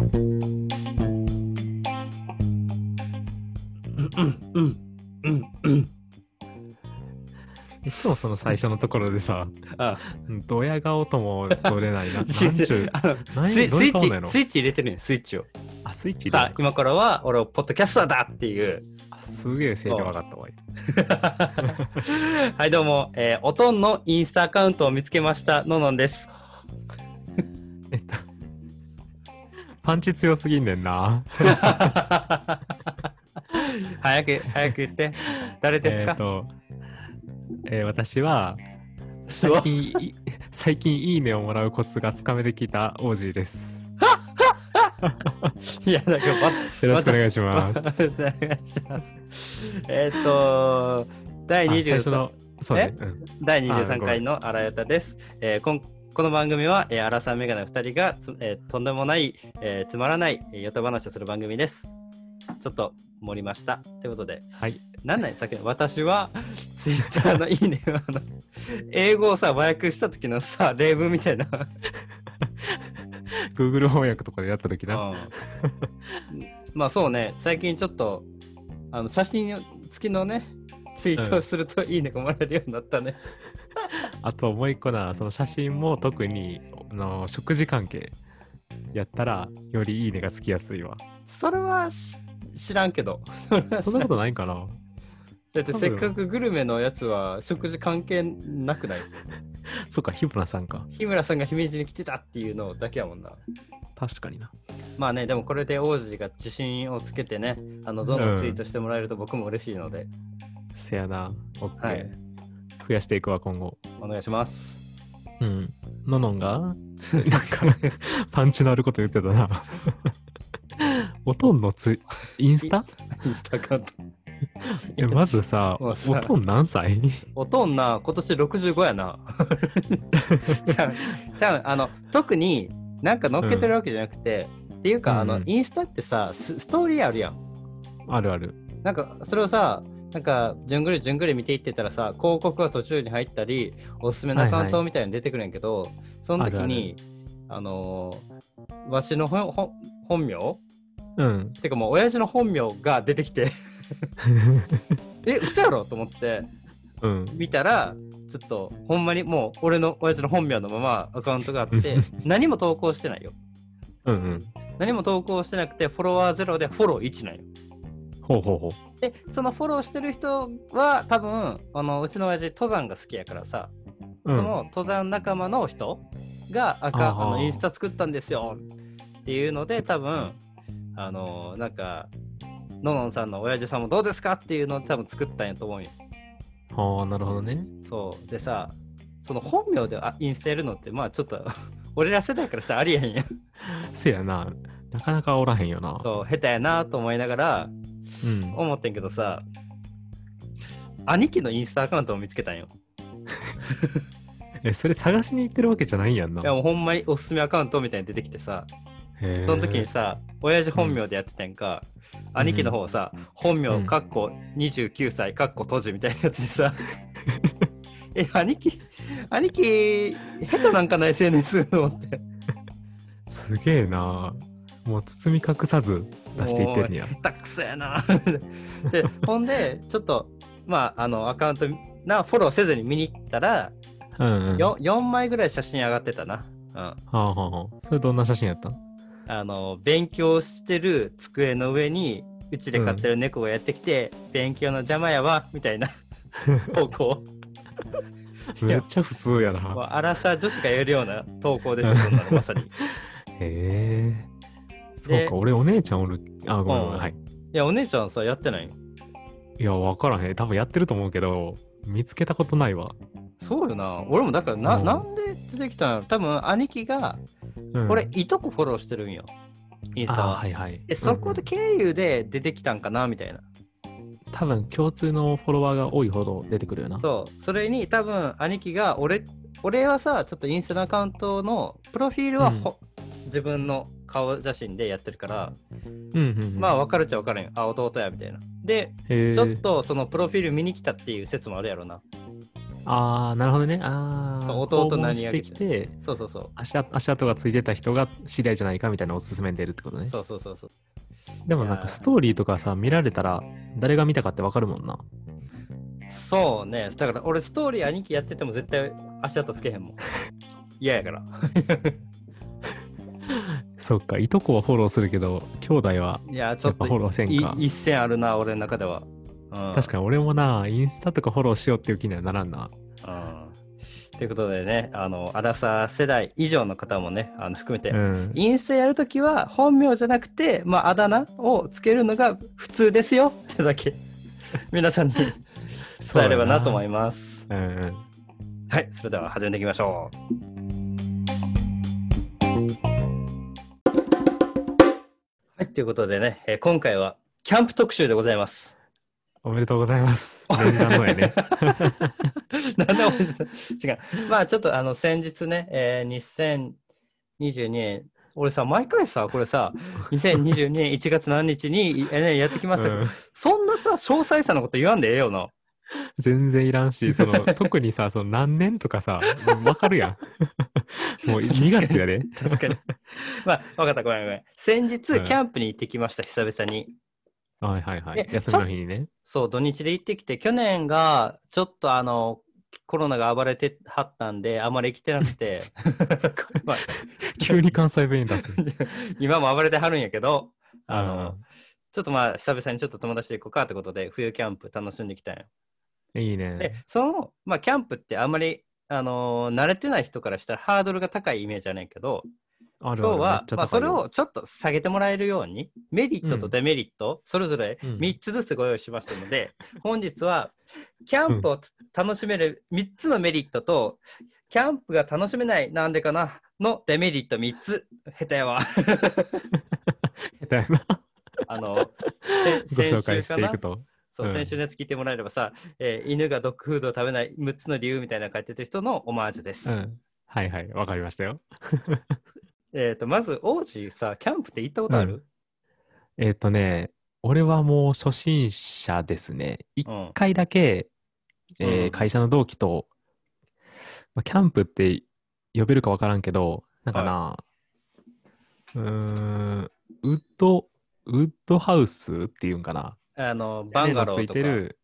うんうんうんうんいつもその最初のところでさ、あうんドヤ顔とも取れないな。スイッチスイッチ入れてるよスイッチを。あ、スイッチでさあ今からは俺をポッドキャスターだっていう。あすげえ声量上がったわ。はいどうも、えーおとんのインスタアカウントを見つけましたののんです。えっと、パンチ強すぎんねんな。早く早く言って誰ですか？えっ、と、えー私は、最近い、最近いいねをもらうコツがつかめてきたオージーです。いやなんかバよろしくお願いします。えーっと第あ最初23の、そうね。うん第あごめ23ん回の荒やたです。えーこんこの番組は、えー、荒さんメガネ2人がつ、えーとんでもない、えーつまらない、えー、ヨタ話をする番組です。ちょっと盛りました。ということで、はい。なんなんさっきの私は ツイッターのいいねをあの英語をさ、和訳した時のさ、例文みたいな。Google 翻訳とかでやった時な。うんまあそうね、最近ちょっとあの写真付きのね、ツイートをするといいねがもらえるようになったね。あともう一個な、その写真も特にあの食事関係やったら、よりいいねがつきやすいわ。それはし知らんけど。そんなことないんかな？だってせっかくグルメのやつは食事関係なくない？そっか、日村さんか。日村さんが姫路に来てたっていうのだけやもんな。確かにな。まあね、でもこれで王子が自信をつけてね、あのどんどんツイートしてもらえると僕も嬉しいので、せやな。オッケー。はい増やしていくわ、今後。お願いします。うん。ののんがなんか、パンチのあること言ってたな。おとんのツイインスタ？インスタアカウント。えまずさ、おとん何歳？おとんな、今年65やな。ちゃう、ちゃう、あの、特になんか乗っけてるわけじゃなくて、っていうか、あのう、んインスタってさス、ストーリーあるやん。あるある。なんかそれをさ、なんかじゅんぐりじゅんぐり見ていってたらさ、広告が途中に入ったり、おすすめのアカウントみたいに出てくるんやけど、その時に、あのーわしの本本本名？うん。てかもう親父の本名が出てきて、え、嘘やろと思ってうん。見たら、ちょっとほんまにもう俺の親父の本名のままアカウントがあって、何も投稿してないよ。うんうん。何も投稿してなくて、フォロワーゼロでフォロー1なんよ。ほうほうほう。でそのフォローしてる人は多分あのうちの親父登山が好きやからさ、うん、その登山仲間の人があーあのインスタ作ったんですよっていうので多分あのなんかののんさんの親父さんもどうですか？っていうのを多分作ったんやと思うよはあ、なるほどね。そうでさその本名であインスタやるのってまあちょっと 俺ら世代からしたらありえへんやんせやな。なかなかおらへんよな。そう下手やなと思いながらうん。思ってんけどさ兄貴のインスタアカウントを見つけたんよ え、それ探しに行ってるわけじゃないんやんな。いやもうほんまにおすすめアカウントみたいに出てきてさ、その時にさ、親父本名でやってたんか、兄貴の方さ、本名、かっこ29歳、かっこ閉じみたいなやつでさ、え、兄貴、兄貴、下手なんかな SNS と思って。すげえな。もう包み隠さず出していってんねや。下手くそやな。で、ほんで、ちょっと、まあ、あの、アカウントな、フォローせずに見に行ったら、うんうん。よ 4, 枚ぐらい写真上がってたな。うん。はあはあはあ。それどんな写真やったあの勉強してる机の上にうちで飼ってる猫がやってきて、勉強の邪魔やわみたいな 投稿めっちゃ普通やな。もうアラサー女子がやるような投稿ですよそんなのまさにい へえ。そうか、俺お姉ちゃんおる。あ、ごめんごめん。うんはい。やお姉ちゃんさやってない？のいや、わからへん。多分やってると思うけど、見つけたことないわ。そうよな俺もだからな,、うんなんで出てきたの？多分兄貴が、うん、俺いとこフォローしてるんよインスタあは、はいはい。でそこでうん経由で出てきたんかな？みたいな多分共通のフォロワーが多いほど出てくるよな。そうそれに多分兄貴が俺俺はさちょっとインスタのアカウントのプロフィールはほ、自分の顔写真でやってるから、うんうんうん。まあ分かるっちゃ分かるんよあ弟やみたいなでちょっとそのプロフィール見に来たっていう説もあるやろなああ、なるほどね。ああ、弟何してきて、そうそうそう。足跡足跡がついてた人が知り合いじゃないかみたいなおすすめに出るってことね。そうそうそうそう。でもなんかストーリーとかさ、見られたら誰が見たかってわかるもんな。そうね。だから俺ストーリー兄貴やってても絶対足跡つけへんもん。嫌やから。そっか、いとこはフォローするけど、兄弟はいや、ちょっとフォローせんか。い一線あるな、俺の中では。うん、確かに俺もな、インスタとかフォローしようっていう気にはならんな。うん。ということでね、あの、アラサー世代以上の方もね、あの含めて、うん。インスタやるときは本名じゃなくて、まあ、あだ名をつけるのが普通ですよってだけ 皆さんに伝えればなと思います。うんうん。はい、それでは始めていきましょう。はい、ということでね、えー今回はキャンプ特集でございます。おめでとうございます。念願のやね。なんでおめでとう違う。まあちょっとあの先日ね、えー2022年、俺さ、毎回さ、これさ、2022年1月何日に、えーね、やってきましたけど、うんそんなさ、詳細さのこと言わんでええよな。全然いらんし、その特にさ、その何年とかさ、わかるやん。もう2月やで。確かに。まあ、わかった、ごめんごめん。先日、うんキャンプに行ってきました、久々に。はいはいはいえ。休みの日にね。そう、土日で行ってきて、去年がちょっとあの、コロナが暴れてはったんで、あまり来てなくて、まあ急に関西弁出す。今も暴れてはるんやけど、あのあ、ちょっとまあ、久々にちょっと友達で行こうかってことで、冬キャンプ楽しんできたんよ。ーいいでね。、その、まあ、キャンプってあんまり、あのー慣れてない人からしたらハードルが高いイメージじゃないけど、あるある今日は、まあ、それをちょっと下げてもらえるように、メリットとデメリット、それぞれうん3つずつご用意しましたので、本日は、キャンプを楽しめる3つのメリットと、キャンプが楽しめない、なんでかな、のデメリット3つ、下手やわ。みたいな。あの、ごせ紹介していくと。そう、うん先週のやつ聞いてもらえればさ、えー犬がドッグフードを食べない6つの理由みたいなの書いてる人のオマージュです。うん。はいはい、わかりましたよ。えっ、と、まず、王子さ、キャンプって行ったことある、えっ、とね、俺はもう初心者ですね。一うん回だけ、えーうん会社の同期と、まあ、キャンプって呼べるかわからんけど、なんかな、うーん、ウッド、ウッドハウスっていうんかな。あの、バンガローとか、いてる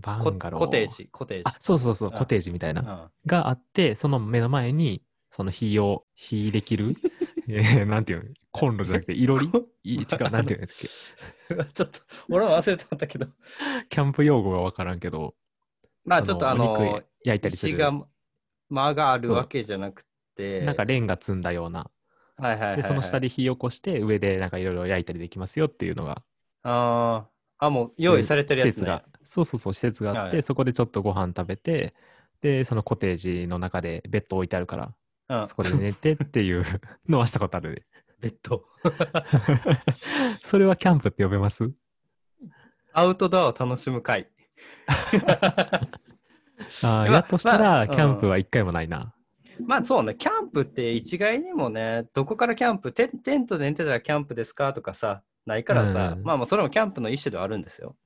バコンガロー。コテージ、コテージあ、。そうそうそう、うんコテージみたいな。うんがあって、その目の前に、その火を、火できる、えーなんていうの？コンロじゃなくて、いろり？い 違う、なんていうんだっけ？ちょっと、俺も忘れてまったけど。キャンプ用語がわからんけど、まあ、ちょっとあおの肉、焼いたりする。石が、間があるわけじゃなくて、なんかレンガ積んだような。はいはいはい、はい。で、その下で火起こして、上でなんかいろいろ焼いたりできますよっていうのが。あーあ、もう用意されてるやつね施設が。。そうそうそう、施設があって、はいはいそこでちょっとご飯食べて、で、そのコテージの中でベッド置いてあるから、うんそこで寝てっていう のはしたことあるで。ベッド。それはキャンプって呼べます？アウトドアを楽しむ会。まあやっとしたら、まあキャンプは一回もないな。まあそうね、キャンプって一概にもね、どこからキャンプテ、テントで寝てたらキャンプですかとかさ、ないからさ、うんまあまあそれもキャンプの一種ではあるんですよ。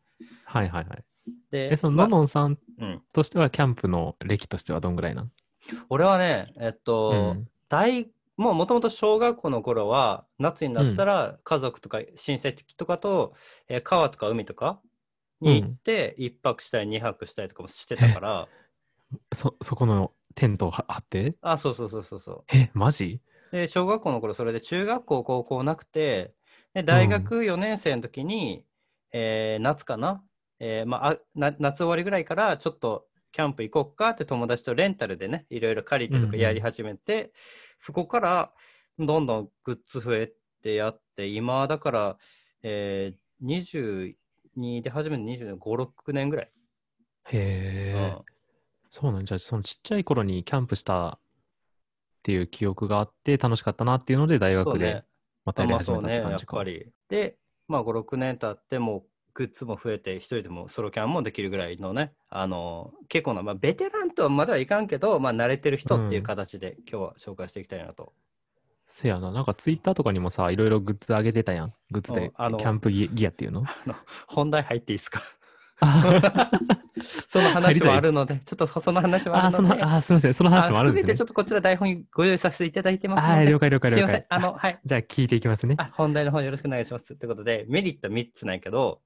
はいはいはい。で、え、そのまあののんさんうん、としては、キャンプの歴としてはどんぐらいなん？俺はね、えっと、うん。大もうもともと小学校の頃は、夏になったら家族とか親戚とかと、えー川とか海とかに行って、一泊したり二泊したりとかもしてたから、そ、そこのテントをは張って？あ、そうそうそうそうそう。え、マジ？で、小学校の頃、それで中学校、高校なくて、で大学4年生の時に、えー夏かな、えーまあ、夏終わりぐらいから、ちょっとキャンプ行こっかって友達とレンタルでね、いろいろ借りてとかやり始めて、そこからどんどんグッズ増えてやって、今だから、えー、22で初めて25、6年ぐらい。へえ、うん。そうなんじゃあそのちっちゃい頃にキャンプしたっていう記憶があって楽しかったなっていうので大学でね。またやり始めたっまあそうね、やって感じか。ぱり。で、まあ5、6年経ってもうグッズも増えて、一人でもソロキャンもできるぐらいのね、あの、結構な、まあベテランとはまだはいかんけど、まあ慣れてる人っていう形で今日は紹介していきたいなと。せやな、なんかツイッターとかにもさ、いろいろグッズ上げてたやん。グッズで、うんあのキャンプギギアっていうの？本題入っていいですか？その話もあるので、ちょっとそその話もあるので、あ、すみません。その話もあるんですね含めてちょ。っとこちら台本にご用意させていただいてますのはい、で、了解了解了すいません解。。あの、はい。じゃあ聞いていきますね。あ本題の方よろしくお願いします。ということで、メリット3つなんやけど、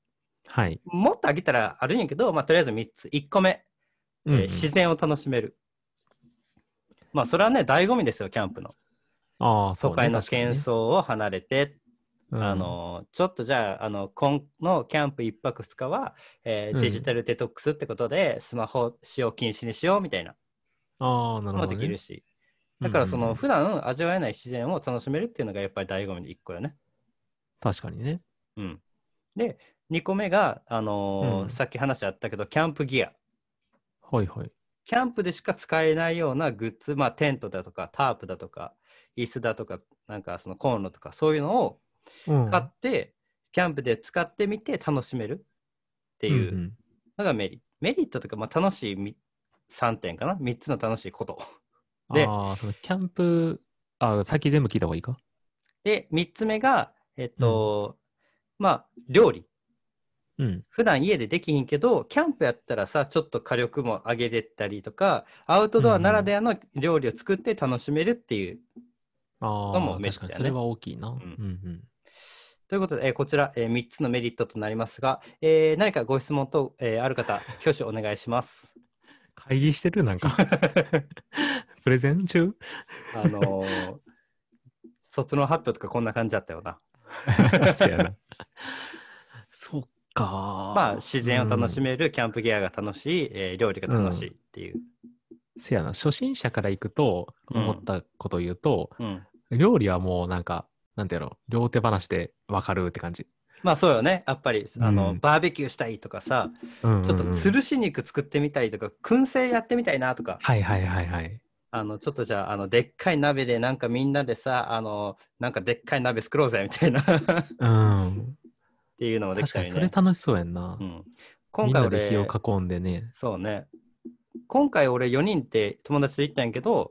はい。もっとあげたらあるんやけど、まあ、とりあえず3つ。1個目、えーうんうん自然を楽しめる。まあ、それはね、醍醐味ですよ、キャンプの。ああ、そうね都会の喧騒を離れて、うんあのちょっとじゃああの今のキャンプ1泊2日は、えーうんデジタルデトックスってことで、スマホ使用禁止にしようみたいなああ、なるのもほど、ね。できるし、だからそうんうん普段味わえない自然を楽しめるっていうのがやっぱり醍醐味の1個よね。確かにね。うん、で2個目が、あのーうんさっき話あったけどキャンプギア。はいはい。キャンプでしか使えないようなグッズ、まあ、テントだとかタープだとか椅子だとかなんかそのコンロとかそういうのをうん買って、キャンプで使ってみて楽しめるっていううんのがメリット。メリットとか、まあ、楽しいみ3点かな ?3 つの楽しいこと。でああ、そのキャンプ、あ先全部聞いた方がいいか？で、3つ目が、えっと、まあ、料理。うん。普段家でできひんけど、キャンプやったらさ、ちょっと火力も上げれたりとか、アウトドアならではの料理を作って楽しめるっていう。あのもあ、メリットやね確かにそれは大きいな。うんんうん。ということで、えーこちら、え3つのメリットとなりますが、えー何かご質問と、えーある方、挙手お願いします。会議してるなんか。プレゼン中？あのー卒論発表とかこんな感じだったよな。そうやな。そっか。まあ、自然を楽しめ、める、キャンプギアが楽しい、えー料理が楽しいっていう。せやな。初心者から行くと、うん思ったことを言うと、うん。料理はもうなんか、なんていうの、両手放しで分かるって感じ。まあそうよね。やっぱり、あの、うんバーベキューしたいとかさ、うんうんうんちょっと吊るし肉作ってみたいとか、燻製やってみたいなとか、はいはいはいはい。あの、ちょっとじゃあ、あの、でっかい鍋でなんかみんなでさ、あの、なんかでっかい鍋作ろうぜみたいなっうん。ていうのもでき確かに。それ楽しそうやんな。うん、今回みんなで火俺、を囲んでね。そうね。今回俺4人って友達と行ったんやけど、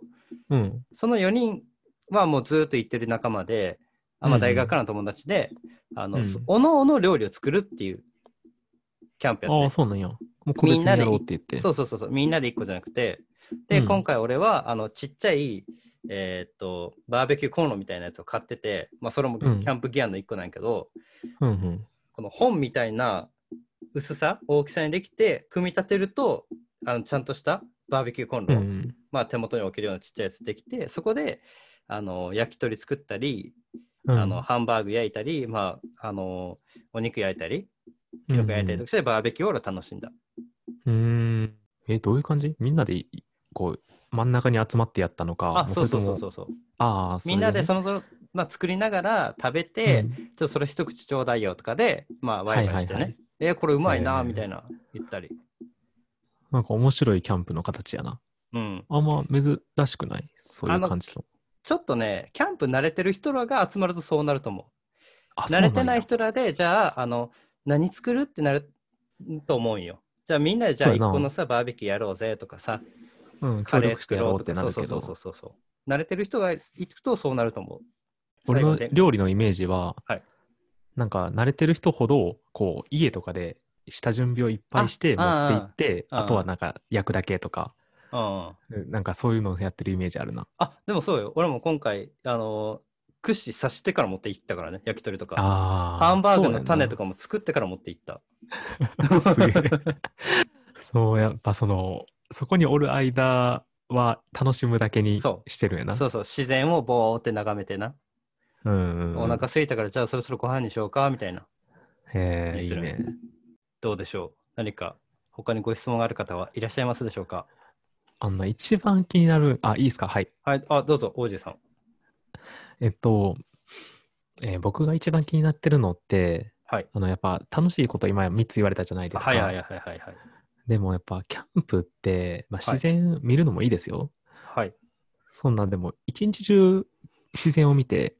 うん。その4人はもうずっと行ってる仲間で、あまあ、大学からの友達で、あの、うんおのおの料理を作るっていうキャンプやああ、って。そうなんや。もう個別にやみんなでろうって言って。そうそうそうそう、みんなで1個じゃなくて、で、うん今回俺はあのちっちゃい、えーっと、バーベキューコンロみたいなやつを買ってて、まあ、それもキうんャンプギアの1個なんやけど、うんうん。この本みたいな薄さ、大きさにできて、組み立てると、あのちゃんとしたバーベキューコンロ、うんうん。まあ、手元に置けるようなちっちゃいやつできて、そこであの焼き鳥作ったり、うんあのハンバーグ焼いたり、まあ、あのお肉焼いたり、キノコ焼いたりとかして、バーベキューを楽しんだ。うんうん。え、どういう感じ？みんなでい、こう、真ん中に集まってやったのか。あ、そうそうそうそうそう。ああ、みんなでそその、まあ、作りながら食べれて、でねちょっとそれ一口ちょうだいよとかで、まあ、ワイワイしてね、はいはいはいえーこれうまいな、みたいな言ったり。うんなんか面白いキャンプの形やな。うん。あんま珍しくない？そういう感じの。ちょっとね、キャンプ慣れてる人らが集まるとそうなると思う。あ慣れてない人人らで、じゃあ、あの、何作るってなると思うんよ。じゃあみんなでじゃあ一個のさ、バーベキューやろうぜとかさ、うん、カレー協力してやろうってなるけどそうそうそう。慣れてる人が行くとそうなると思う。俺の料理のイメージは、はいなんか慣れてる人ほど、こう、家とかで下準備をいっぱいして持あって行って、あとはなんか焼くだけとか、うん。なんかそういうのをやってるイメージあるな。あ、でもそうよ。俺も今回、あの、串刺してから持って行ったからね、焼き鳥とか。ああ。ハンバーグの種とか。かも作ってから持って行った。すげえ。そう、やっぱその、そこにおる間は楽しむだけにそうしてるんやな。そうそう、自然をぼーって眺めてな。うんうんうん。お腹空いたから、じゃあそろそろご飯にしようか、みたいな。へえ、いいね。どうでしょう何か他にご質問がある方はいらっしゃいますでしょうか？あの、一番気になる、あ、いいですか？はい。はい、あ、どうぞ、王子さん。えっと、えー僕が一番気になってるのって、はい。あの、やっぱ楽しいこと今3つ言われたじゃないですか。はいはいはいはいはい。でもやっぱキャンプって、まあ、はい自然見るのもいいですよ。はい。そんなんでも一日中自然を見て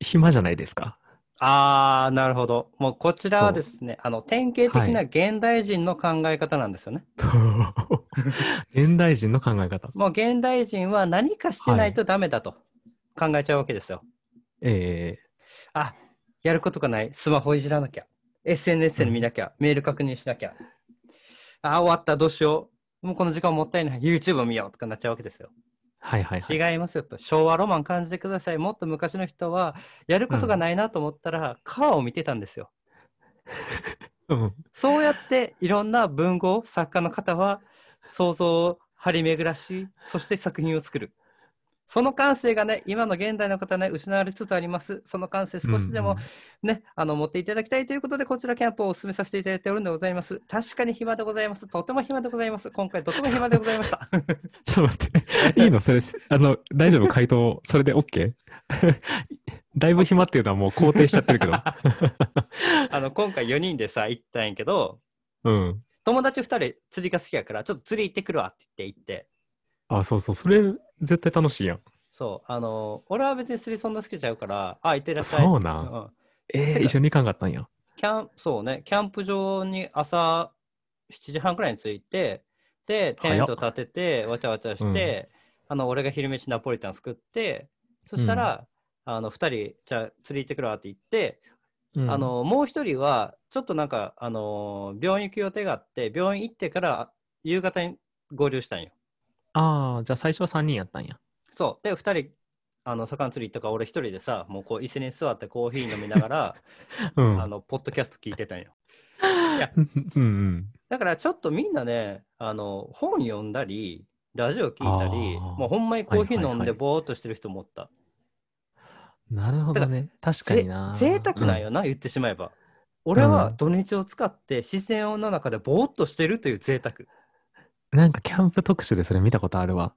暇じゃないですか。あー、なるほど。もうこちらはですね、あの、典型的な現代人の考え方なんですよね。現代人の考え方。もう現代人は何かしてないとダメだと考えちゃうわけですよ。えあ、やることがない、スマホいじらなきゃ。SNS で見なきゃ、メール確認しなきゃ。ああ、終わった、どうしよう。もうこの時間もったいない。YouTube を見ようとかなっちゃうわけですよ。はいはいはい。違いますよと。昭和ロマン感じてください。もっと昔の人は、やることがないなと思ったら、川を見てたんですよ。うん。そうやっていろんな文豪、作家の方は想像を張り巡らし、そして作品を作る。その感性がね、今の現代の方ね、失われつつあります。その感性少しでもね、あの持っていただきたいということで、こちらキャンプをお勧めさせていただいておるんでございます。確かに暇でございます。とても暇でございます。今回とても暇でございました。ちょっと待って。いいの？それ、あの、大丈夫？回答、それで OK? だいぶ暇っていうのはもう肯定しちゃってるけど。あの今回4人でさ、行ったんやけど、うん。友達2人釣りが好きやから、ちょっと釣り行ってくるわって言って行って、あ、そうそう。それ、絶対楽しいやん。そう、あの、俺は別に釣りそんな好きちゃうから、あ、行ってらっしゃい。そうなん？んえー、一緒に行かんかったんや。キャンそうね、キャンプ場に朝7時半くらいに着いて、で、テント立てて、わちゃわちゃして、あの、俺が昼飯ナポリタン作って、そしたら、あの、2人、じゃあ釣り行ってくるわって言って、うんあ、の、もう1人は、ちょっとなんか、あの、病院行く予定があって、病院行ってから夕方に合流したんよ。ああ、じゃあ最初は3人やったんや。そう。で、2人、あの、魚釣り行ったから、俺1人でさ、もうこう、椅子に座ってコーヒー飲みながら、うん。あの、ポッドキャスト聞いてたんよ。うんうん。だからちょっとみんなね、あの本読んだり、ラジオ聞いたり、もうほんまにコーヒー飲んではいはいはいぼーっとしてる人もおった。なるほどね。確かにな。ぜ贅沢なんよな、言ってしまえば。俺はうん土日を使って自然の中でぼーっとしてるという贅沢。うんなんかキャンプ特集でそれ見たことあるわ。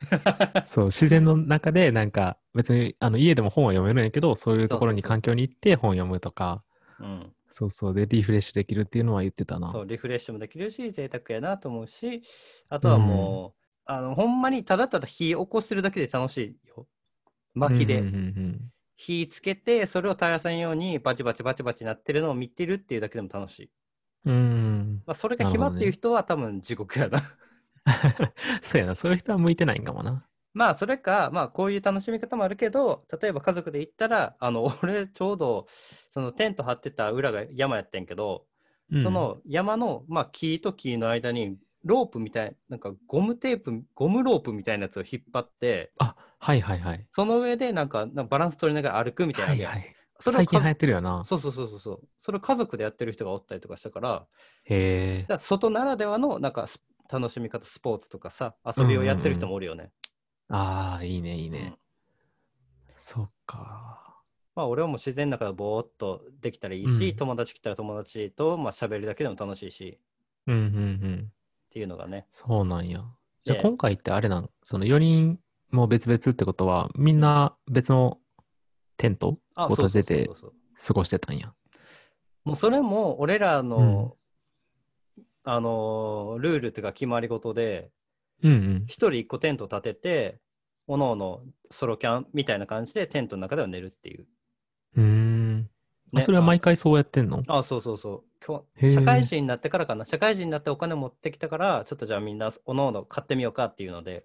そう、自然の中で、なんか別にあの家でも本は読めるんやけど、そういうところにそうそうそう環境に行って本読むとか、うん、そうそう、でリフレッシュできるっていうのは言ってたな。そうリフレッシュもできるし、贅沢やなと思うし、あとはもう、あのほんまにただただ火起こしてるだけで楽しいよ。薪で。うんうんうん火つけて、それを絶やさんようにバチバチバチバチなってるのを見てるっていうだけでも楽しい。うん。うん。まあ、それが暇っていう人は多分地獄やな。そうやな、そういう人は向いてないんかもな。まあそれか、まあこういう楽しみ方もあるけど、例えば家族で行ったら、あの 俺ちょうどそのテント張ってた裏が山やってんけど、うんそ、の山の、まあ、木と木の間にロープみたいなんかゴムテープ、ゴムロープみたいなやつを引っ張って、あ、はいはいはい。その上でなんかなんかバランス取りながら歩くみたいなはいはい。それ最近流行ってるよな。そうそうそうそうそう。それを家族でやってる人がおったりとかしたから、へえだ。から外ならではのなんかス楽しみ方、スポーツとかさ、遊びをやってる人もおるよね。ああ、いいね、いいうんね。そっか。まあ俺はもう自然の中でぼーっとできたらいいし、うん友達来たら友達とまあ喋るだけでも楽しいしうんうんうん。っていうのがね。そうなんや。じゃあで今回ってあれなん、その4人も別々ってことは、みんな別のテントあ、をそうそう立てて。過ごしてたんや。もうそれも俺らの、あのールールっていうか決まり事で、うんうん。一人一個テント立てて、おのおのソロキャンみたいな感じでテントの中では寝るっていう。うーん。あねそれは毎回そうやってんの？あ、そうそうそう。今日社会人になってからかな。社会人になってお金持ってきたから、ちょっとじゃあみんなおのおの買ってみようかっていうので、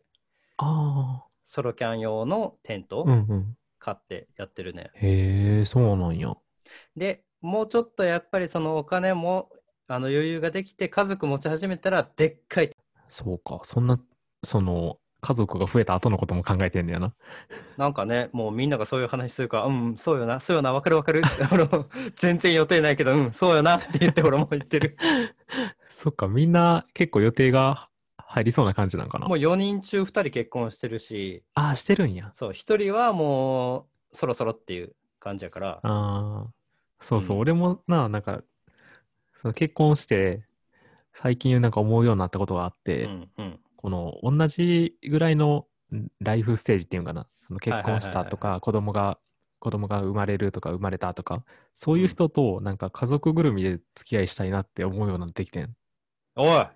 あソロキャン用のテント。買ってやってるね。へえ、そうなんや。でもうちょっとやっぱりそのお金もあの余裕ができて家族持ち始めたらでっかいそうか。そんな、その、家族が増えた後のことも考えてんだよな。なんかねもうみんながそういう話するからうんそうよなそうよなわかるわかるあの全然予定ないけどうんそうよなって言って俺も言ってる そっか、みんな結構予定が入りそうな感じなんかな？もう。4人中2人結婚してるしああ、してるんや。そう1人はもうそろそろっていう感じやから。ああ、そうそう、うん。俺もな、なんか、その結婚して、最近なんか思うようになったことがあって、うんうん。この同じぐらいのんライフステージっていうのかな、その結婚したとか、子供が、子供が生まれるとか生まれたとか、そういう人となんか家族ぐるみで付き合いしたいなって思うようになってきてん。おい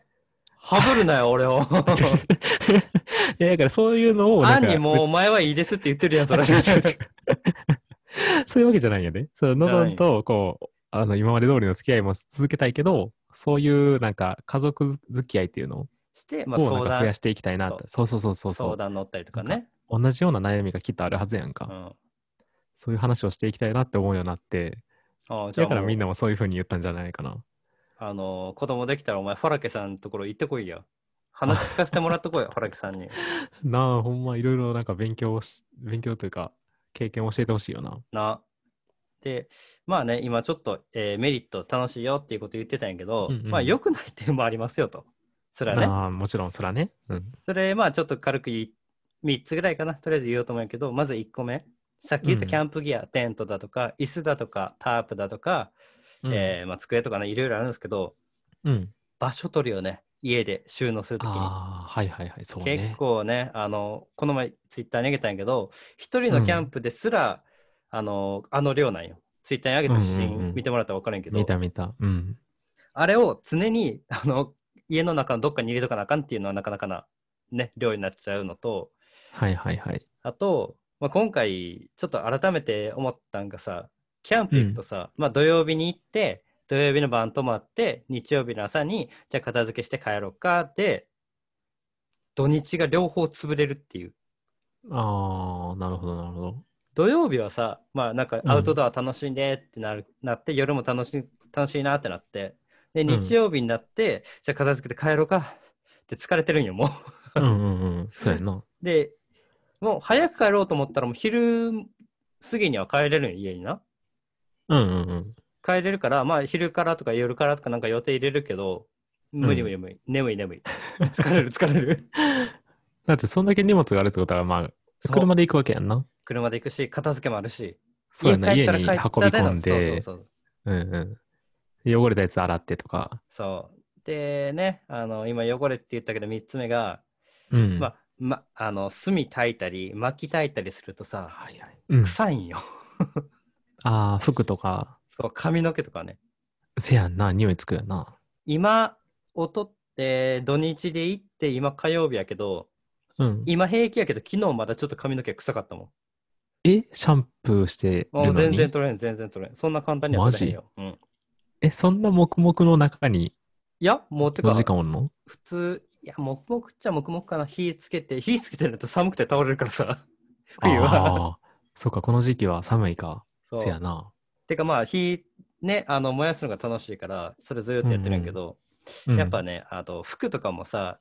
はぶるなよ俺を いや、だからそういうのをなんにもうお前はいいですって言ってるやんそれあ違う違う違うそういうわけじゃないよね。そう、のじゃないどんと、こう、あの、今まで通りの付き合いも続けたいけど、そういうなんか家族付き合いっていうのして、まあ、相談か増やしていきたいなって。そうそうそうそうそう。相談乗ったりとかね同じような悩みがきっとあるはずやんか。うんそういう話をしていきたいなって思うようになって、ああだからみんなもそういうふうに言ったんじゃないかな。あの、子供できたらお前、ファラケさんのところ行ってこいや。話聞かせてもらってこいよ、ファラケさんに。なあ、ほんまいろいろなんか勉強し、勉強というか、経験教えてほしいよな。な。で、まあね、今ちょっと、えーメリット楽しいよっていうこと言ってたんやけど、うんうんまあ良くない点もありますよと。それはね。ああ、もちろん、そらね。うん。それ、まあちょっと軽く言い3つぐらいかな。とりあえず言おうと思うんやけど、まず1個目。さっき言ったうんキャンプギア、テントだとか、椅子だとか、タープだとか、うんえーまあ、机とかね、いろいろあるんですけど、うん。場所取りをね、家で収納するときに。ああ、はいはいはい、そうね。結構ね、あの、この前ツイッターに上げたんやけど、一人のキャンプですら、あの、あの量なんよ。ツイッターに上げた写うんうんうん真見てもらったら分からんけど、見た見た。うん。あれを常に、あの、家の中のどっかに入れとかなあかんっていうのはなかなかな、ね、量になっちゃうのと、はいはいはい。あと、まあ、今回、ちょっと改めて思ったんがさ、キャンプ行くとさ、まあ土曜日に行って、土曜日の晩泊まって、日曜日の朝に、じゃあ片付けして帰ろうかで、土日が両方潰れるっていう。ああ、なるほどなるほど。土曜日はさ、まあなんかうんアウトドア楽しんでってなる、なって、夜も楽しい楽しいなってなって、で、ん日曜日になって、じゃあ片付けて帰ろうかって疲れてるんよ、もう。うんうんうん。そうやな。で、もう早く帰ろうと思ったら、もう昼過ぎには帰れるんよ、家にな。うんうんうん。帰れるから、まあ昼からとか夜からとかなんか予定入れるけど、無理無理無理、眠い眠い。疲れる疲れる。だってそんだけ荷物があるってことは、まあ、車で行くわけやんな。車で行くし、片付けもあるし、そうやな、家に運びら込んで、そうそうそう。うんうん。汚れたやつ洗ってとか。そう。でね、あの、今汚れって言ったけど、3つ目が、うん。まあ、ま、あの、炭炊いたり、薪炊いたりするとさ、はいはい。うん。臭いんよ。ああ、服とか、そう、髪の毛とかね。せやんな、匂いつくやな。今、音って土日で行って、今火曜日やけど、うん。今平気やけど、昨日まだちょっと髪の毛臭かったもん。え、シャンプーしてもうる全然取れん、全然取れん。そんな簡単には取れへんよ。うん。え、そんな黙々の中にいや、もうてか5、時間おんの？普通、いや、黙々っちゃ黙々かな。火つけて、火つけてると寒くて倒れるからさ。冬は。ああ、そっか、この時期は寒いか。そう。せやな。てかまあ、火、ね、あの、燃やすのが楽しいから、それずーっとやってるんやけど、うんやっぱね、あと服とかもさ、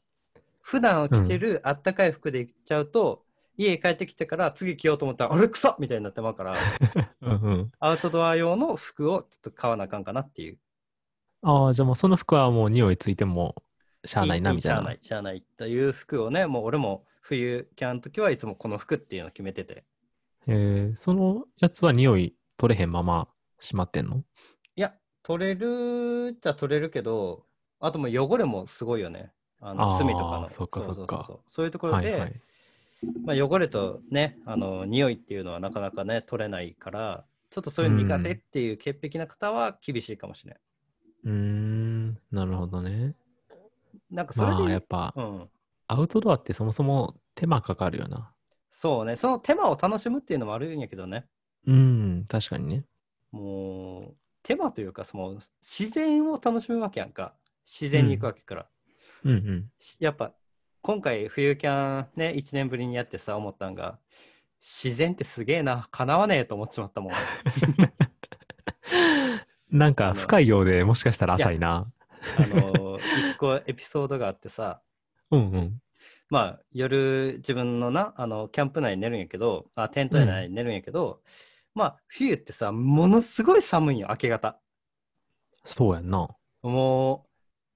普段着てるあったかい服で行っちゃうと、家帰ってきてから次着ようと思ったら、あれ臭っみたいになってまうから、うんうん。アウトドア用の服をちょっと買わなあかんかなっていう。ああ、じゃあもうその服はもう匂いついてもしゃあないな、みたいな。しゃあない、しゃあないという服をね、もう俺も冬キャンの時はいつもこの服っていうのを決めてて。えー、そのやつは匂い取れへんまましまってんの？いや、取れるっちゃ取れるけど、あともう汚れもすごいよね。あのあー炭とかの。そっかううそっかうそういうところで、はいはい。まあ、汚れとね、あの匂いっていうのはなかなかね、取れないから、ちょっとそれ苦手っていう潔癖な方は厳しいかもしれない。うーん、なるほどね。なんかそれで、まあやっぱうん、アウトドアってそもそも手間かかるよな。そうね、その手間を楽しむっていうのもあるんやけどね、うん、確かにね。もう手間というか、その自然を楽しむわけやんか。自然に行くわけから。うんうん。しやっぱ今回冬キャンね、1年ぶりにやってさ、思ったんが、自然ってすげえな、かなわねえと思っちまったもん。なんか深いようでもしかしたら浅いな。あの、一個エピソードがあってさ、うんうん。まあ夜自分のな、あの、キャンプ内に寝るんやけど、あ、テント内に寝るんやけど、まあ冬ってさ、ものすごい寒いんよ、明け方。そうやんな。も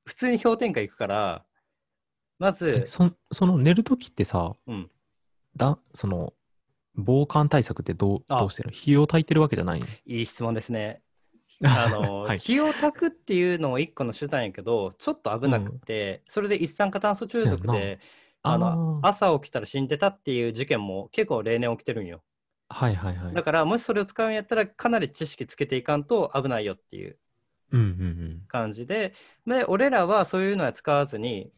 う、普通に氷点下行くから、まえず、そその寝るときってさ、うんだその防寒対策ってどうあどうしてる？の火を焚いてるわけじゃないの？いい質問ですね。あの、はい火を焚くっていうのを一個の手段やけど、ちょっと危なくて、それで一酸化炭素中毒で、あの朝起きたら死んでたっていう事件も結構例年起きてるんよ。はいはいはい。だから、もしそれを使うんやったら、かなり知識つけていかんと危ないよっていううんうん感じで、で、俺らはそういうのは使わずに、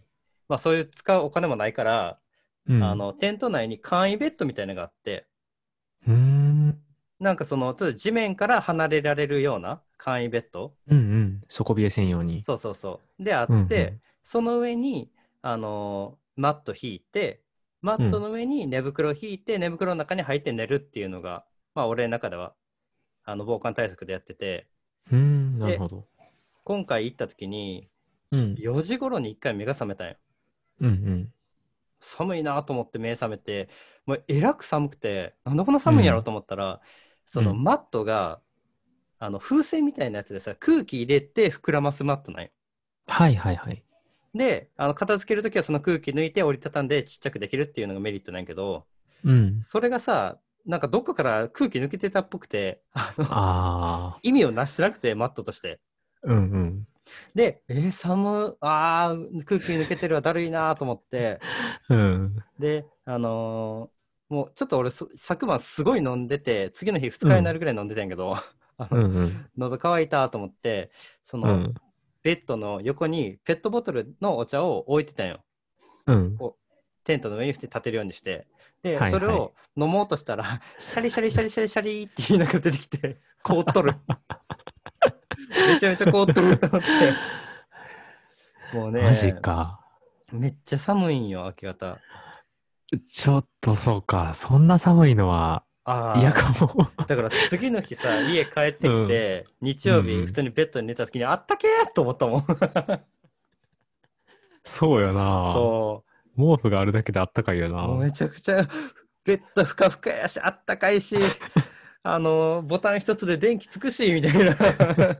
まあそういう使うお金もないから、うん。あの、テント内に簡易ベッドみたいなのがあって、うーん。なんかその、ちょっと地面から離れられるような簡易ベッドうんうん。底冷え専用に。そうそうそう。であって、うんうんその上に、あのーマット引いて、マットの上に寝袋引いて、寝袋の中に入って寝るっていうのが、まあ、俺の中では、あの、防寒対策でやってて、うーん、なるほど。今回行った時に、うん。4時頃に1回目が覚めたんよ。うんうん。寒いなと思って目覚めて、もうえらく寒くて、なんでこんな寒いんやろと思ったら、そのうんマットが、あの風船みたいなやつでさ、空気入れて膨らますマットなんよ。はいはいはい。で、あの片付けるときはその空気抜いて折りたたんでちっちゃくできるっていうのがメリットなんやけど、うん。それがさ、なんかどっかから空気抜けてたっぽくて、あのあ 意味をなしてなくて、マットとして。あ。うんうん。で、えー、寒あー空気抜けてるわ、だるいなと思って、うん。で、あのーもうちょっと俺そ、昨晩すごい飲んでて、次の日2日になるぐらい飲んでたんやけど、あのうんうん。喉乾いたと思って、その、うん。ベッドの横にペットボトルのお茶を置いてたんよ。うん。テントの上にして立てるようにして。で、はいはいそれを飲もうとしたら、シャリシャリシャリシャリシャリって言いながら出てきて、凍っとる。めちゃめちゃ凍っとると思って。もうね、マジか。めっちゃ寒いんよ、明け方。ちょっとそうか。そんな寒いのはああ。嫌かも。だから次の日さ、家帰ってきて、日曜日、うんうん普通にベッドに寝た時に、あったけーと思ったもん。そうよな。そ毛布があるだけであったかいよな。めちゃくちゃ、ベッドふかふかやし、あったかいし、あの、ボタン一つで電気つくし、みたいな。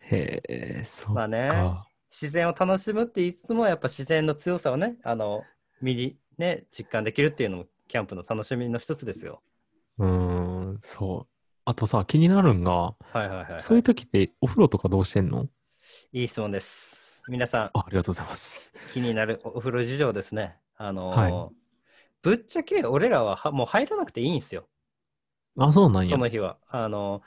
へえ、そっまあねか。自然を楽しむって言いつつも、やっぱ自然の強さをね、あの、見に、ね、実感できるっていうのも、キャンプの楽しみの一つですよ。うーん、そう。あとさ、気になるんが、はいはいはい、はい。そういう時ってお風呂とかどうしてんの？いい質問です。皆さん、あありがとうございます。気になるおお風呂事情ですね。あのーはいぶっちゃけ俺らははもう入らなくていいんですよ、あ、そうなんや。その日は。あの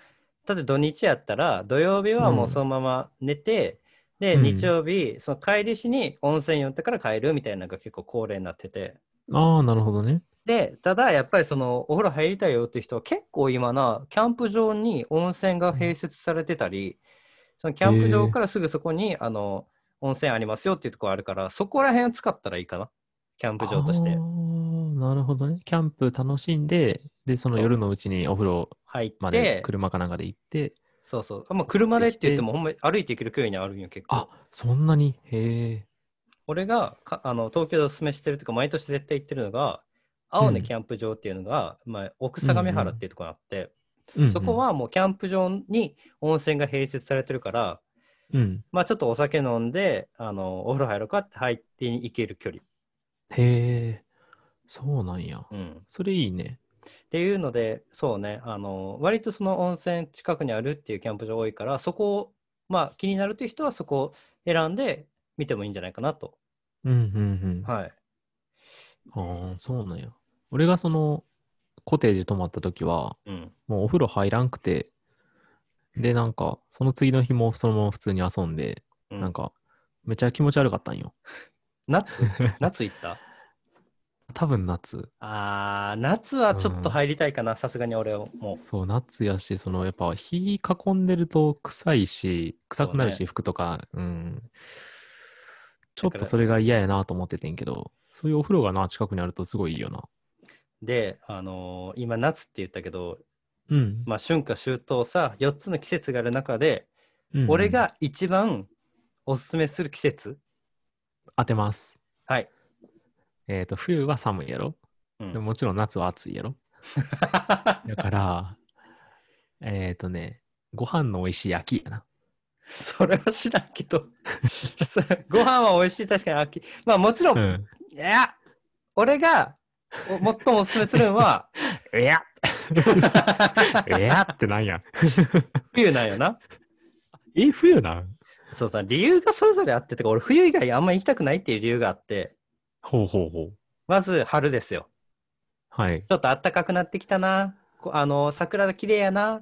だって土日やったら、土曜日はもうそのまま寝て、で、うん日曜日、その帰りしに温泉寄ってから帰るみたいなのが結構恒例になってて。ああ、なるほどね。で、ただやっぱりそのお風呂入りたいよっていう人は結構今な、キャンプ場に温泉が併設されてたり、そのキャンプ場からすぐそこに、あの温泉ありますよっていうところあるから、そこら辺を使ったらいいかな？キャンプ場としてなるほどね。キャンプ楽しんで、で、その夜のうちにお風呂入って、まで車かなんかで行って、そうそう。あまあ、車でって言っても、ほんまに歩いて行ける距離にあるんよ、結構。あ、そんなに？へえ。俺がかあの東京でおすすめしてるというか、毎年絶対行ってるのが、青根うんキャンプ場っていうのが、まあ、奥相模原っていうところがあって、うんうんそこ、はもうキャンプ場に温泉が併設されてるから、うん。まあ、ちょっとお酒飲んで、あのお風呂入ろうかって入っていける距離。へえ。そうなんや。うん、それいいね。っていうので、そうね、あの割とその温泉近くにあるっていうキャンプ場多いから、そこを、まあ、気になるという人はそこを選んで見てもいいんじゃないかなと。うんうんうん。はい。ああ、そうなんや。俺がその、コテージ泊まった時は、うん。もうお風呂入らんくて、で、なんか、その次の日もそのまま普通に遊んで、うんなんか、めっちゃ気持ち悪かったんよ。夏？夏行った？多分夏。あー、夏はちょっと入りたいかな、さすがに俺はもそう、夏やし、その、やっぱ火囲んでると臭いし、臭くなるし、ね服とか、うん。ちょっとそれが嫌やなと思っててんけど、そういうお風呂がな、近くにあるとすごいいいよな。う。で、あのー今夏って言ったけど、うん。まあ春夏秋冬さ、4つの季節がある中で、うんうん俺が一番おすすめする季節？当てます。はい。えっ、と、冬は寒いやろ、うんでももちろん夏は暑いやろ？だから、えっ、とね、ご飯の美味しい秋やな。それは知らんけど ご飯は美味しい確かに秋まあもちろん、うん。いや俺がお最もおすすめするのは いや いやってなんや。冬なんよなえ、冬なん？そうさ理由がそれぞれあっててか俺冬以外あんま行きたくないっていう理由があってほうほうほう。まず春ですよはい。ちょっと暖かくなってきたなこあの桜が綺麗やな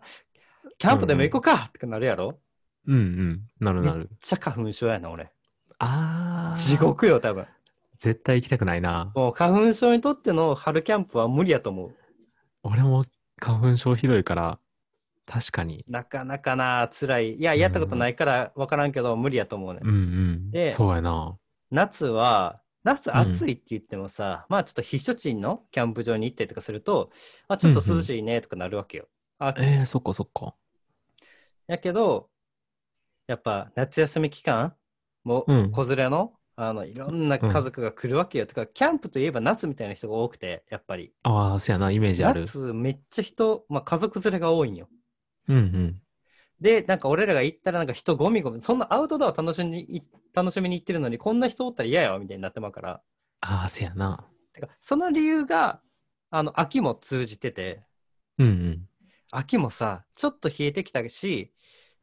キャンプでも行こうかってなるやろ、うんうん。なるなる。めっちゃ花粉症やな俺あー。地。獄よ多分絶対行きたくないな。もう花粉症にとっての春キャンプは無理やと思う俺も花粉症ひどいから、確かに。なかなかな辛いいややったことないから分からんけど無理やと思うね、うんうん。でそうやな。夏は夏暑いって言ってもさ、まあちょっと避暑地のキャンプ場に行ったりとかするとあちょっと涼しいねとかなるわけよ、あえー、そっかそっか。やけど、やっぱ夏休み期間、もううん子連れの、あのいろんな家族が来るわけよ。てか、キャンプといえば夏みたいな人が多くて、やっぱり。ああ、そやな、イメージある。夏めっちゃ人、まあ、家族連れが多いんよ。うんうん。で、なんか俺らが行ったらなんか人ゴミゴミ、そんなアウトドア楽しみに楽しみに行ってるのに、こんな人おったら嫌やわみたいになってまうから。ああ、そやな。てか、その理由が、あの、秋も通じてて、うんうん。秋もさ、ちょっと冷えてきたし、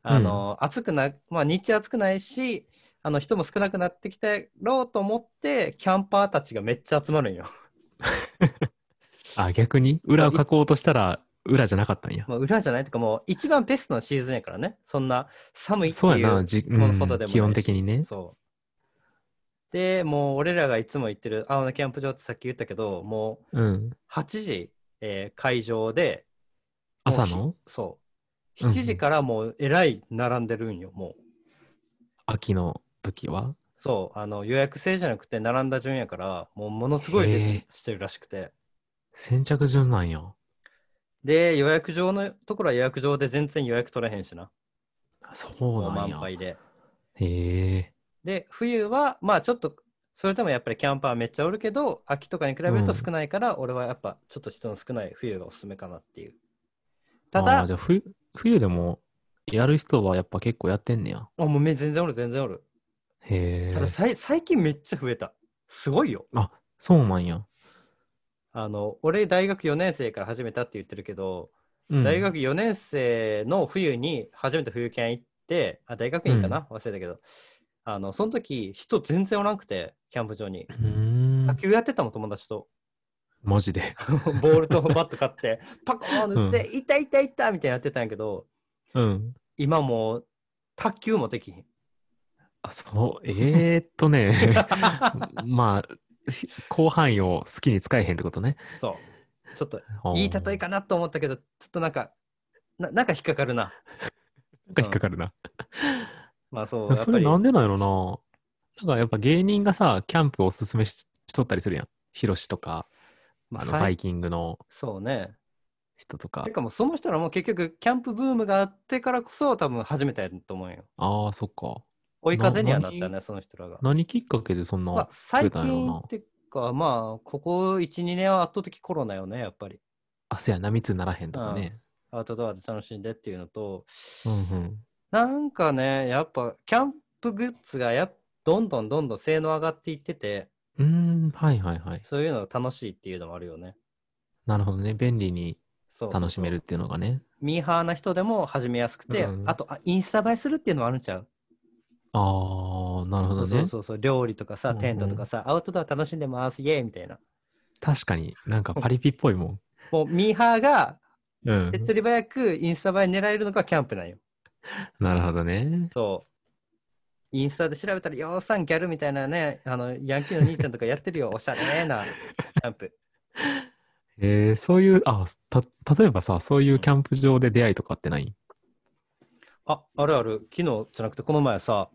あの、暑くな、まあ日中暑くないし、あの人も少なくなってきたろうと思って、キャンパーたちがめっちゃ集まるんよ。あ、逆に？裏を書こうとしたら、裏じゃなかったんや。まあ裏じゃないとかもう一番ベストなシーズンやからね。そんな寒いっていうそうやな、じうほどでもないしん、基本的にね。そう。で、もう俺らがいつも行ってる青のキャンプ場ってさっき言ったけど、もううん。8時、えー会場で、朝の？そう。うんうん7時からもうえらい並んでるんよ、もう。秋の時は？そう、あの予約制じゃなくて並んだ順やから、もうものすごい列してるらしくて。先着順なんや。で、予約場のところは予約場で全然予約取れへんしな。そうなんや。満杯で。へえ。で、冬は、まあちょっと、それでもやっぱりキャンパーめっちゃおるけど、秋とかに比べると少ないから、俺はやっぱちょっと人の少ない冬がおすすめかなっていう。たあだーじ、ゃあ冬、冬でもやる人はやっぱ結構やってんねや。あもうめ全然おる、全然おる。へえ。たださい最近めっちゃ増えた。すごいよ。そうなんや。あの、俺大学4年生から始めたって言ってるけど、うん大学4年生の冬に初めて冬キャン行って、あ、大学院かな、忘れたけど、あの、その時人全然おらんくて、キャンプ場にう。ーん野。球やってたもん、友達と。マジで？ボールとバット買って、パコーン打って、いったいったいったみたいなやってたんやけど、うん。今もう、卓球もできひん。あ、そう。えー、っとね。まあ、ひ広範囲を好きに使えへんってことね。そう。ちょっと、いい例えかなと思ったけど、ちょっとなんか、ななんか引っかかるな。なんか引っかかるな。まあそう、そ。れなんでなんやろな。なんかやっぱ芸人がさ、キャンプおすすめししとったりするやん。ヒロシとか、まああのバイキングのそうね。人とかて。かもうその人らも結局キャンプブームがあってからこそ多分始めたやと思うよ。ああ、そっか。追い風にはなったなね、その人らが。何きっかけでそんな、まあ、最近ってか、まあ、ここ1、2年は圧倒的コロナよね、やっぱり。あ、せやな、密にならへんとかね。アウトドアで楽しんでっていうのと、うんうん。なんかね、やっぱキャンプグッズがやっどんどんどんどん性能上がっていってて、うーん、はいはいはい。そういうのが楽しいっていうのもあるよね。なるほどね。便利にそうそうそう楽しめるっていうのがね。ミーハーな人でも始めやすくて、うんあとあ、インスタ映えするっていうのもあるんちゃう？ああ、なるほどね。そうそうそう、料理とかさ、うんうんテントとかさ、アウトドア楽しんでます、イエーイみたいな。確かになんかパリピっぽいもん。もうミーハーがうん手っ。取り早くインスタ映え狙えるのがキャンプなんよ。なるほどね。そう。インスタで調べたら、ようさんギャルみたいなね、あの、ヤンキーの兄ちゃんとかやってるよ、おしゃれなキャンプ。えー、そういう、あ、た、例えばさ、そういうキャンプ場で出会いとかってない？あ、あるある、昨日じゃなくて、この前さ、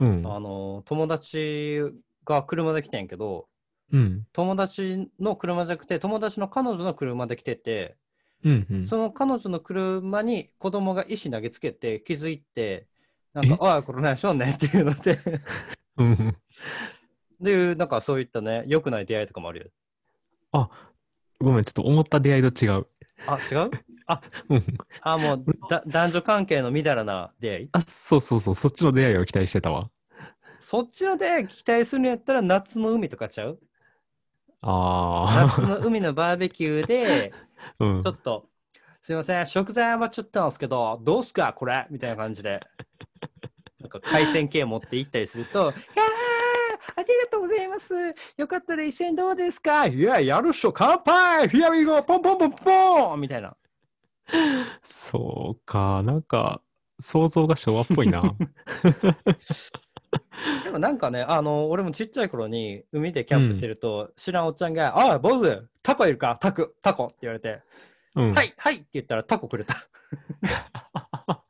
うん。あの、友達が車で来てんやけど、うん。友達の車じゃなくて、友達の彼女の車で来てて、うん。うん。その彼女の車に子供が石投げつけて気づいて、なんかえ、ああ、これ何しょんねんっていうので、うん。で、なんかそういったね、良くない出会いとかもあるよ。ごめん、ちょっと思った出会いと違う。あ、違う？うん。あ、もうだ男女関係のみだらな出会い？あ、そうそうそう、そっちの出会いを期待してたわ。そっちの出会い期待するんやったら夏の海とかちゃう？あ夏の海のバーベキューで、あ。うんちょ。っと、すいません、食材余っちゃったんですけど、どうすかこれ？みたいな感じで。なんか海鮮系持って行ったりすると、いやーありがとうございます。よかったら一緒にどうですか？いや、やるっしょ、乾杯 !Here we go! ポンポンポンポンみたいな。そうか、なんか、想像が昭和っぽいな。でもなんかね、あの、俺もちっちゃい頃に海でキャンプしてると、知らんおっちゃんが、ああ、坊主、タコいるか？タコ、タコって言われて、うん。はい、はいって言ったらタコくれた。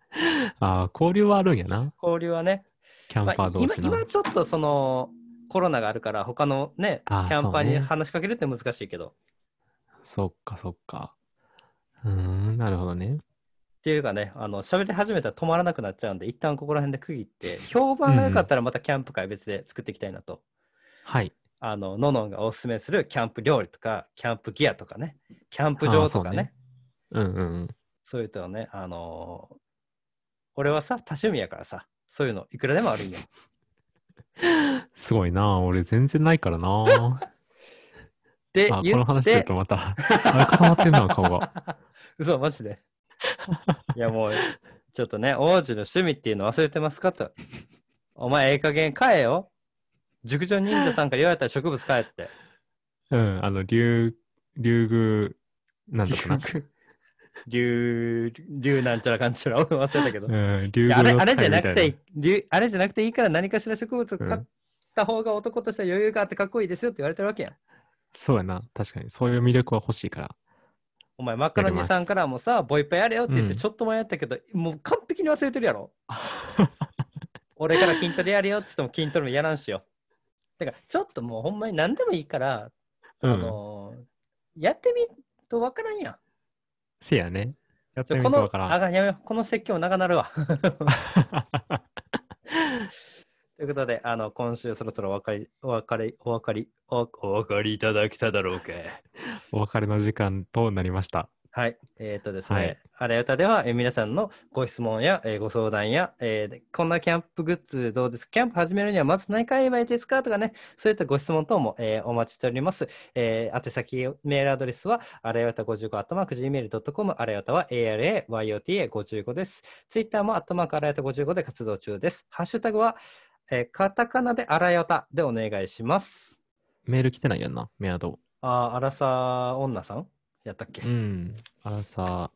ああ、交流はあるんやな。交流はね。キャンまあ、今パー同士な。今ちょっとそのコロナがあるから他のねキャンパーに話しかけるって難しいけど、そっか、そっか。うーん、なるほどね。っていうかね、あの喋り始めたら止まらなくなっちゃうんで、一旦ここら辺で区切って、評判が良かったらまたキャンプ会別で作っていきたいなと。はい。あの、ののんがおすすめするキャンプ料理とか、キャンプギアとかね、キャンプ場とかね、うんうんうん。そういうのをね、あのー俺はさ、多趣味やからさ、そういうのいくらでもあるんよ。すごいな俺全然ないからなで、あ、言この話するってと、また、あれ固まってんな、顔が。嘘、マジで。いや、もう、ちょっとね、王子の趣味っていうの忘れてますかと。お前、ええ加減買えよ。熟女忍者さんから言われたら植物買えって。うん、あの、竜、竜宮、なんだかな。竜、竜なんちゃらかんちゃら、俺忘れたけど。うん、竜ああれじゃなくて竜あれじゃなくていいから何かしら植物を買っうんた方が男としては余裕があってかっこいいですよって言われてるわけやん。そうやな、確かに。そういう魅力は欲しいから。お前、マッカロニさんからもさ、ボイパやれよって言ってうんちょっと前やったけど、もう完璧に忘れてるやろ。俺から筋トレやるよって言っても筋トレもやらんしよ。だから、ちょっともうほんまに何でもいいから、あうん。のーやってみるとわからんやん。せやね。やってちょこのみるとわか、らん。あがんやめよう。この説教長なるわ。ということで、あの、今週そろそろお別れ、お別れ、お別れ、おお別れいただけただろうか。お別れの時間となりました。はい。えっ、とですね、はいあらゆたでは、えー皆さんのご質問や、えーご相談や、えーこんなキャンプグッズどうですか？キャンプ始めるにはまず何買えばいいですか？とかね、そういったご質問等も、えーお待ちしております。えー宛先、メールアドレスは、あらよた55、アットマーク Gmail.com、あらよたは ARAYOTA55 です。ツイッターも、アットマークあらよた55で活動中です。ハッシュタグは、えーカタカナであらよたでお願いします。メール来てないやんな、メアド。あー、あらさ女さんやったっけ、うん。アラサー、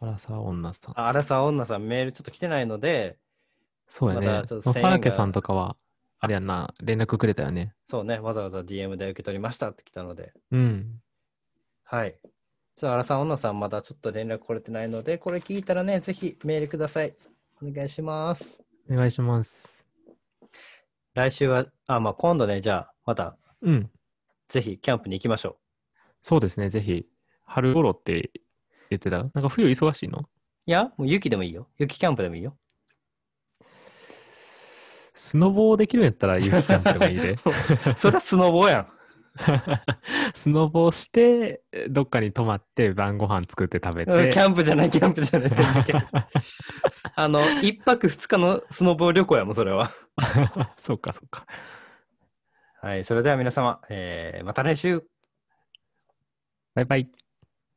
アラサー女さん。ああらさ女さんメールちょっと来てないので、そうやね。まだちょっとフ1000円がァラケさんとかは、あれやんな、連絡くれたよね。そうね、わざわざ DM で受け取りましたって来たので、うん。はい。ちょっと荒さん、女さん、まだちょっと連絡来れてないので、これ聞いたらね、ぜひメールください。お願いします。お願いします。来週は、あ、まあ今度ね、じゃあ、また、うん。ぜひキャンプに行きましょそうですね、ぜひ。春頃って言ってた？なんか冬忙しいの？う。いや、もう雪でもいいよ。雪キャンプでもいいよ。スノボーできるんやったら雪キャンプでもいいで。それはスノボやん。スノボして、どっかに泊まって晩ご飯作って食べうんて。キャンプじゃない、キャンプじゃない。あの、一泊2日のスノボ旅行やもん、それは。そっかそっか。はい、それでは皆様、えーまた来週。バイバイ。